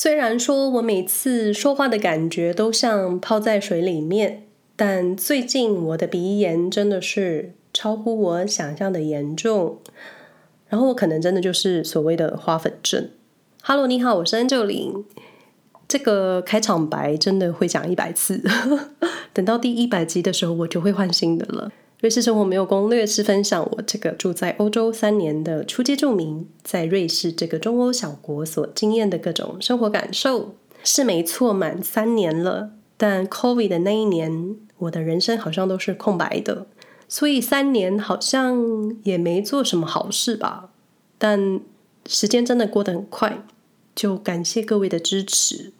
虽然说我每次说话的感觉都像泡在水里面，但最近我的鼻炎真的是超乎我想象的严重，然后我可能真的就是所谓的花粉症。Hello，你好，我是 angelin。这个开场白真的会讲一百次，等到第一百集的时候，我就会换新的了。瑞士生活没有攻略，是分享我这个住在欧洲三年的初阶住民，在瑞士这个中欧小国所经验的各种生活感受。是没错，满三年了，但 COVID 的那一年，我的人生好像都是空白的，所以三年好像也没做什么好事吧。但时间真的过得很快，就感谢各位的支持。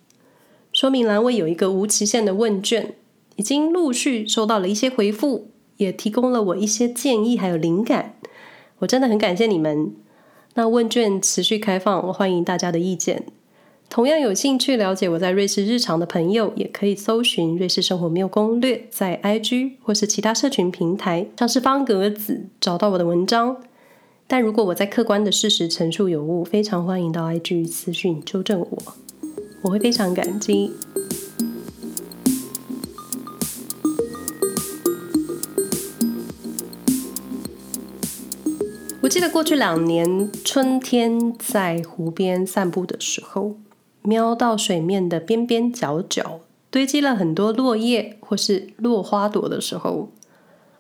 说明栏位有一个无期限的问卷，已经陆续收到了一些回复，也提供了我一些建议还有灵感。我真的很感谢你们。那问卷持续开放，我欢迎大家的意见。同样有兴趣了解我在瑞士日常的朋友，也可以搜寻“瑞士生活没有攻略”在 IG 或是其他社群平台，像是方格子找到我的文章。但如果我在客观的事实陈述有误，非常欢迎到 IG 私讯纠正我。我会非常感激。我记得过去两年春天在湖边散步的时候，瞄到水面的边边角角堆积了很多落叶或是落花朵的时候，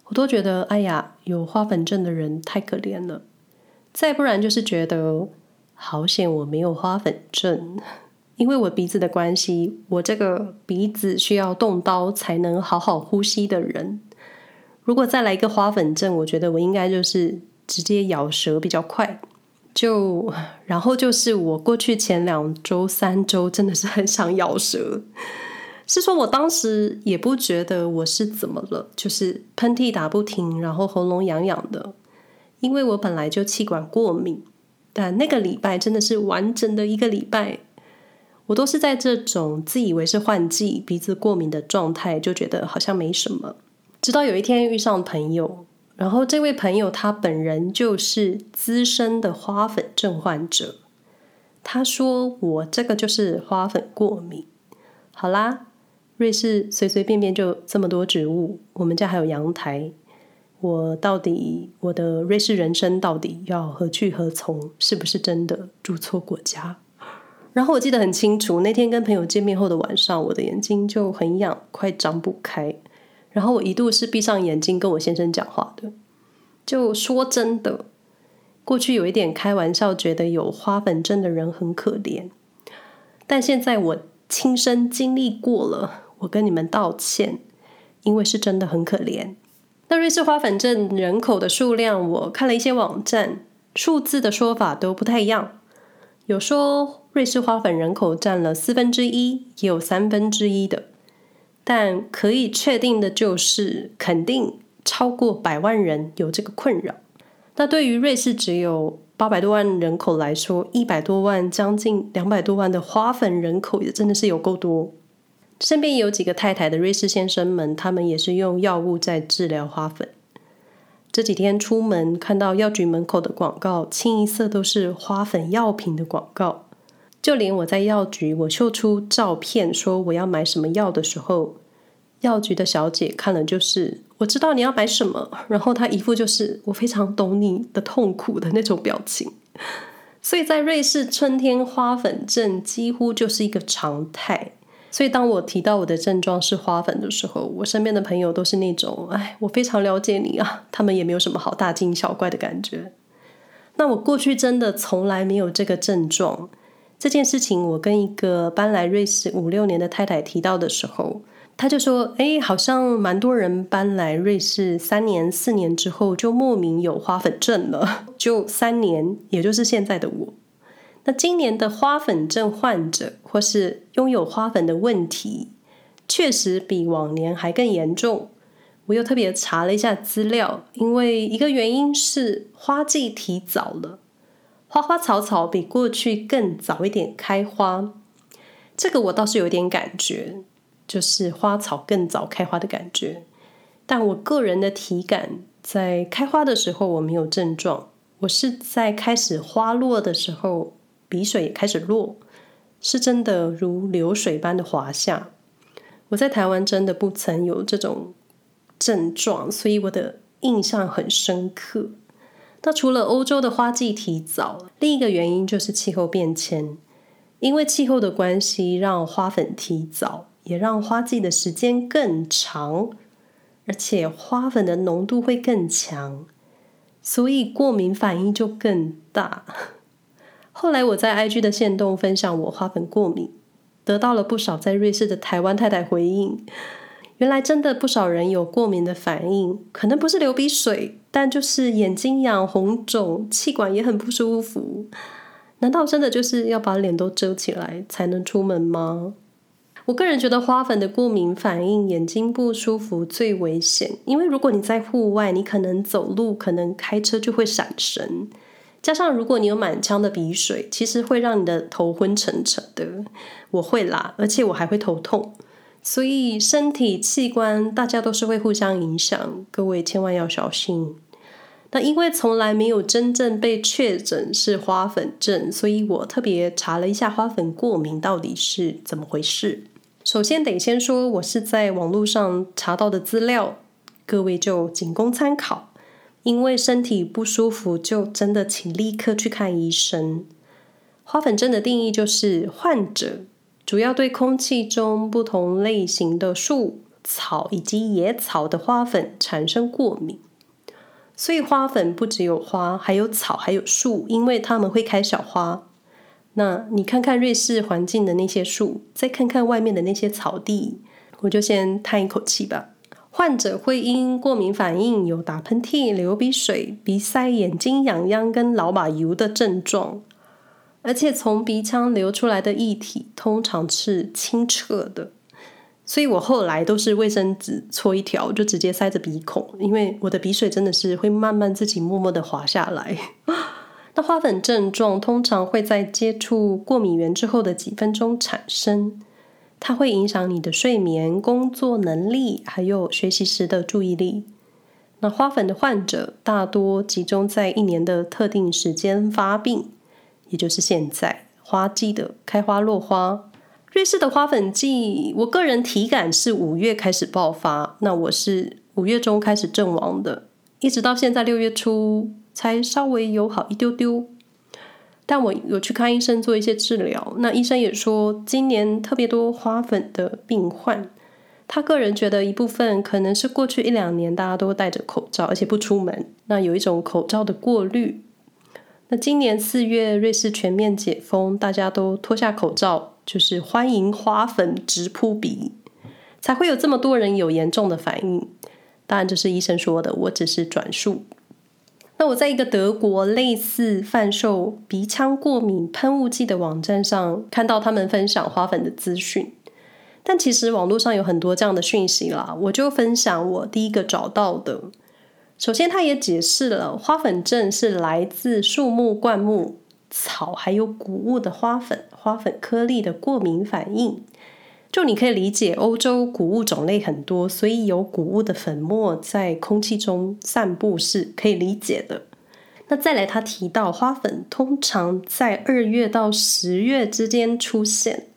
我都觉得哎呀，有花粉症的人太可怜了。再不然就是觉得好险我没有花粉症。因为我鼻子的关系，我这个鼻子需要动刀才能好好呼吸的人，如果再来一个花粉症，我觉得我应该就是直接咬舌比较快。就然后就是我过去前两周、三周真的是很想咬舌，是说我当时也不觉得我是怎么了，就是喷嚏打不停，然后喉咙痒痒的，因为我本来就气管过敏，但那个礼拜真的是完整的一个礼拜。我都是在这种自以为是换季、鼻子过敏的状态，就觉得好像没什么。直到有一天遇上朋友，然后这位朋友他本人就是资深的花粉症患者，他说我这个就是花粉过敏。好啦，瑞士随随便便就这么多植物，我们家还有阳台，我到底我的瑞士人生到底要何去何从？是不是真的住错国家？然后我记得很清楚，那天跟朋友见面后的晚上，我的眼睛就很痒，快张不开。然后我一度是闭上眼睛跟我先生讲话的。就说真的，过去有一点开玩笑，觉得有花粉症的人很可怜。但现在我亲身经历过了，我跟你们道歉，因为是真的很可怜。那瑞士花粉症人口的数量，我看了一些网站，数字的说法都不太一样，有说。瑞士花粉人口占了四分之一，也有三分之一的，但可以确定的就是，肯定超过百万人有这个困扰。那对于瑞士只有八百多万人口来说，一百多万、将近两百多万的花粉人口也真的是有够多。身边有几个太太的瑞士先生们，他们也是用药物在治疗花粉。这几天出门看到药局门口的广告，清一色都是花粉药品的广告。就连我在药局，我秀出照片说我要买什么药的时候，药局的小姐看了就是我知道你要买什么，然后她一副就是我非常懂你的痛苦的那种表情。所以在瑞士春天花粉症几乎就是一个常态。所以当我提到我的症状是花粉的时候，我身边的朋友都是那种哎，我非常了解你啊，他们也没有什么好大惊小怪的感觉。那我过去真的从来没有这个症状。这件事情，我跟一个搬来瑞士五六年的太太提到的时候，她就说：“哎，好像蛮多人搬来瑞士三年、四年之后，就莫名有花粉症了。就三年，也就是现在的我。那今年的花粉症患者，或是拥有花粉的问题，确实比往年还更严重。我又特别查了一下资料，因为一个原因是花季提早了。”花花草草比过去更早一点开花，这个我倒是有点感觉，就是花草更早开花的感觉。但我个人的体感，在开花的时候我没有症状，我是在开始花落的时候，鼻水也开始落，是真的如流水般的滑下。我在台湾真的不曾有这种症状，所以我的印象很深刻。那除了欧洲的花季提早，另一个原因就是气候变迁。因为气候的关系，让花粉提早，也让花季的时间更长，而且花粉的浓度会更强，所以过敏反应就更大。后来我在 IG 的线动分享我花粉过敏，得到了不少在瑞士的台湾太太回应。原来真的不少人有过敏的反应，可能不是流鼻水，但就是眼睛痒、红肿，气管也很不舒服。难道真的就是要把脸都遮起来才能出门吗？我个人觉得花粉的过敏反应，眼睛不舒服最危险，因为如果你在户外，你可能走路、可能开车就会闪神，加上如果你有满腔的鼻水，其实会让你的头昏沉沉的。我会啦，而且我还会头痛，所以身体器官大家都是会互相影响，各位千万要小心。那因为从来没有真正被确诊是花粉症，所以我特别查了一下花粉过敏到底是怎么回事。首先得先说，我是在网络上查到的资料，各位就仅供参考。因为身体不舒服，就真的请立刻去看医生。花粉症的定义就是患者主要对空气中不同类型的树、草以及野草的花粉产生过敏。所以花粉不只有花，还有草，还有树，因为它们会开小花。那你看看瑞士环境的那些树，再看看外面的那些草地，我就先叹一口气吧。患者会因过敏反应有打喷嚏、流鼻水、鼻塞、眼睛痒痒跟老马油的症状，而且从鼻腔流出来的液体通常是清澈的。所以我后来都是卫生纸搓一条，就直接塞着鼻孔，因为我的鼻水真的是会慢慢自己默默的滑下来。那花粉症状通常会在接触过敏源之后的几分钟产生，它会影响你的睡眠、工作能力，还有学习时的注意力。那花粉的患者大多集中在一年的特定时间发病，也就是现在花季的开花落花。瑞士的花粉季，我个人体感是五月开始爆发，那我是五月中开始阵亡的，一直到现在六月初才稍微有好一丢丢。但我有去看医生做一些治疗，那医生也说今年特别多花粉的病患，他个人觉得一部分可能是过去一两年大家都戴着口罩，而且不出门，那有一种口罩的过滤。那今年四月瑞士全面解封，大家都脱下口罩。就是欢迎花粉直扑鼻，才会有这么多人有严重的反应。当然这是医生说的，我只是转述。那我在一个德国类似贩售鼻腔过敏喷雾剂的网站上看到他们分享花粉的资讯，但其实网络上有很多这样的讯息啦，我就分享我第一个找到的。首先，他也解释了花粉症是来自树木、灌木。草还有谷物的花粉、花粉颗粒的过敏反应，就你可以理解，欧洲谷物种类很多，所以有谷物的粉末在空气中散布是可以理解的。那再来，他提到花粉通常在二月到十月之间出现，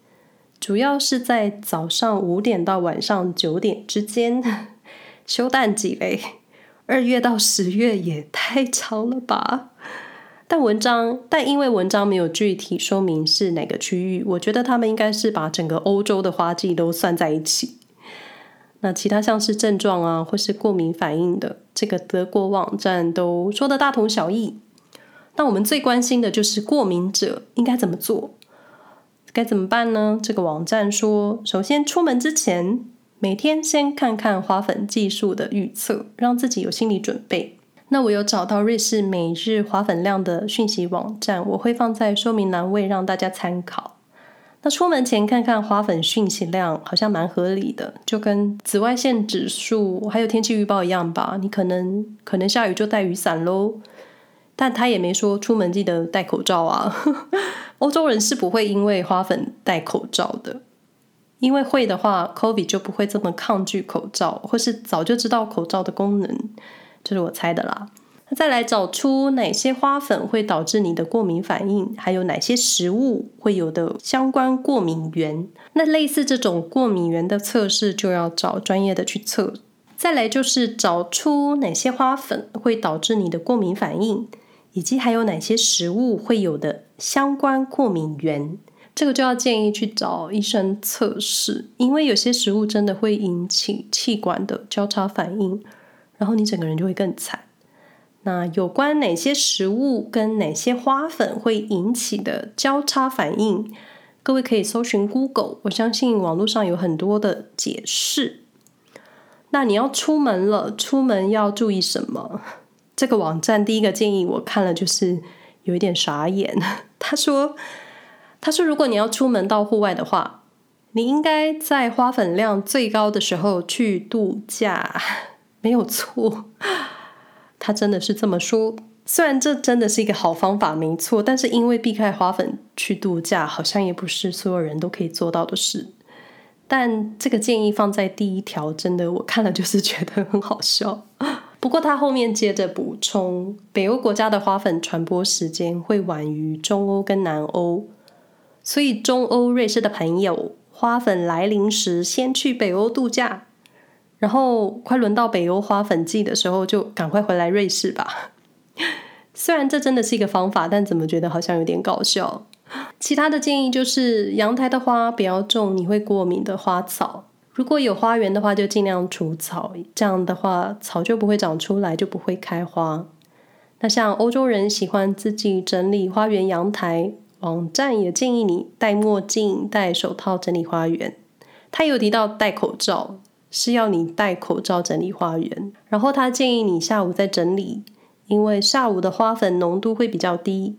主要是在早上五点到晚上九点之间。休蛋几嘞？二月到十月也太长了吧？但文章，但因为文章没有具体说明是哪个区域，我觉得他们应该是把整个欧洲的花季都算在一起。那其他像是症状啊，或是过敏反应的，这个德国网站都说的大同小异。那我们最关心的就是过敏者应该怎么做，该怎么办呢？这个网站说，首先出门之前，每天先看看花粉技术的预测，让自己有心理准备。那我有找到瑞士每日花粉量的讯息网站，我会放在说明栏位让大家参考。那出门前看看花粉讯息量，好像蛮合理的，就跟紫外线指数还有天气预报一样吧。你可能可能下雨就带雨伞喽，但他也没说出门记得戴口罩啊。欧洲人是不会因为花粉戴口罩的，因为会的话，COVID 就不会这么抗拒口罩，或是早就知道口罩的功能。这是我猜的啦。那再来找出哪些花粉会导致你的过敏反应，还有哪些食物会有的相关过敏源。那类似这种过敏源的测试，就要找专业的去测。再来就是找出哪些花粉会导致你的过敏反应，以及还有哪些食物会有的相关过敏源。这个就要建议去找医生测试，因为有些食物真的会引起气管的交叉反应，然后你整个人就会更惨。那有关哪些食物跟哪些花粉会引起的交叉反应，各位可以搜寻 Google，我相信网络上有很多的解释。那你要出门了，出门要注意什么？这个网站第一个建议我看了就是有一点傻眼。他说：“他说如果你要出门到户外的话，你应该在花粉量最高的时候去度假。”没有错。他真的是这么说，虽然这真的是一个好方法，没错，但是因为避开花粉去度假，好像也不是所有人都可以做到的事。但这个建议放在第一条，真的我看了就是觉得很好笑。不过他后面接着补充，北欧国家的花粉传播时间会晚于中欧跟南欧，所以中欧瑞士的朋友，花粉来临时先去北欧度假。然后快轮到北欧花粉季的时候，就赶快回来瑞士吧。虽然这真的是一个方法，但怎么觉得好像有点搞笑？其他的建议就是，阳台的花不要种你会过敏的花草。如果有花园的话，就尽量除草，这样的话草就不会长出来，就不会开花。那像欧洲人喜欢自己整理花园阳台，网站也建议你戴墨镜、戴手套整理花园。他有提到戴口罩。是要你戴口罩整理花园，然后他建议你下午再整理，因为下午的花粉浓度会比较低。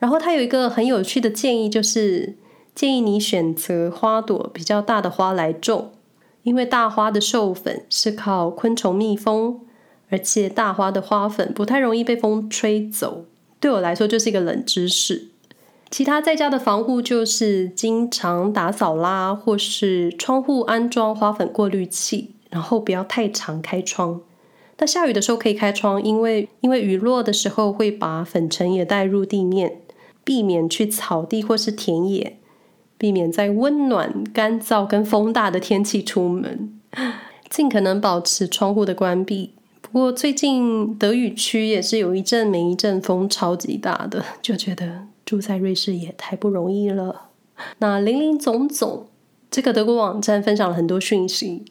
然后他有一个很有趣的建议，就是建议你选择花朵比较大的花来种，因为大花的授粉是靠昆虫蜜蜂，而且大花的花粉不太容易被风吹走。对我来说就是一个冷知识。其他在家的防护就是经常打扫啦，或是窗户安装花粉过滤器，然后不要太常开窗。那下雨的时候可以开窗，因为因为雨落的时候会把粉尘也带入地面，避免去草地或是田野，避免在温暖、干燥跟风大的天气出门，尽可能保持窗户的关闭。不过最近德语区也是有一阵没一阵风超级大的，就觉得。住在瑞士也太不容易了。那林林总总，这个德国网站分享了很多讯息，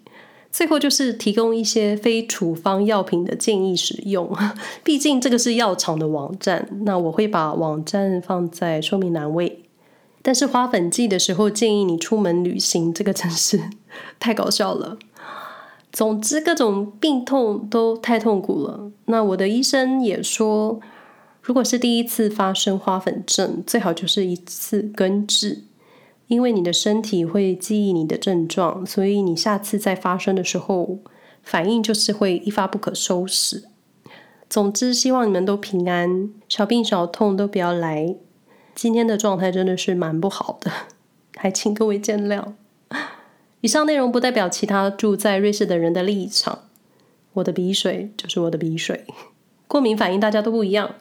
最后就是提供一些非处方药品的建议使用。毕竟这个是药厂的网站，那我会把网站放在说明栏位。但是花粉季的时候建议你出门旅行，这个真是 太搞笑了。总之，各种病痛都太痛苦了。那我的医生也说。如果是第一次发生花粉症，最好就是一次根治，因为你的身体会记忆你的症状，所以你下次再发生的时候，反应就是会一发不可收拾。总之，希望你们都平安，小病小痛都不要来。今天的状态真的是蛮不好的，还请各位见谅。以上内容不代表其他住在瑞士的人的立场，我的鼻水就是我的鼻水，过敏反应大家都不一样。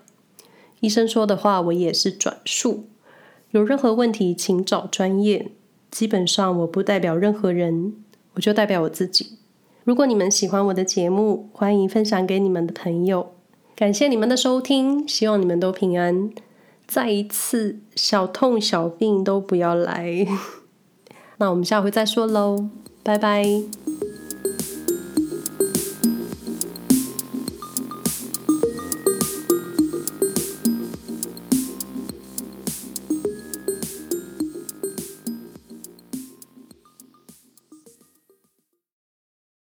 医生说的话，我也是转述。有任何问题，请找专业。基本上，我不代表任何人，我就代表我自己。如果你们喜欢我的节目，欢迎分享给你们的朋友。感谢你们的收听，希望你们都平安。再一次，小痛小病都不要来。那我们下回再说喽，拜拜。